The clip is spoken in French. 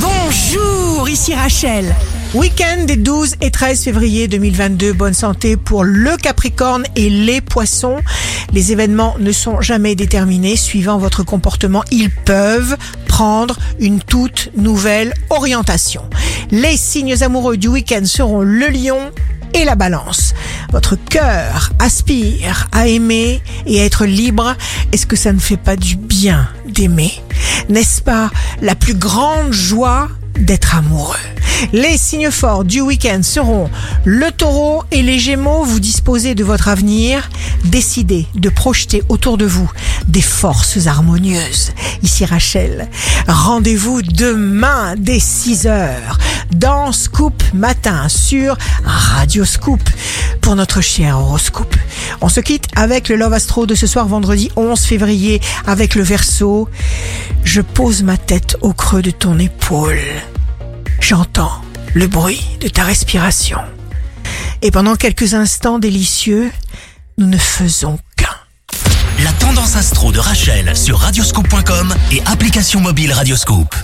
Bonjour, ici Rachel. Week-end des 12 et 13 février 2022. Bonne santé pour le Capricorne et les Poissons. Les événements ne sont jamais déterminés. Suivant votre comportement, ils peuvent prendre une toute nouvelle orientation. Les signes amoureux du week-end seront le lion et la balance. Votre cœur aspire à aimer et à être libre. Est-ce que ça ne fait pas du bien d'aimer? N'est-ce pas la plus grande joie d'être amoureux les signes forts du week-end seront le taureau et les gémeaux. Vous disposez de votre avenir. Décidez de projeter autour de vous des forces harmonieuses. Ici Rachel. Rendez-vous demain dès 6 heures dans Scoop Matin sur Radio Scoop pour notre cher horoscope. On se quitte avec le Love Astro de ce soir vendredi 11 février avec le verso. Je pose ma tête au creux de ton épaule. J'entends le bruit de ta respiration. Et pendant quelques instants délicieux, nous ne faisons qu'un. La tendance astro de Rachel sur radioscope.com et application mobile Radioscope.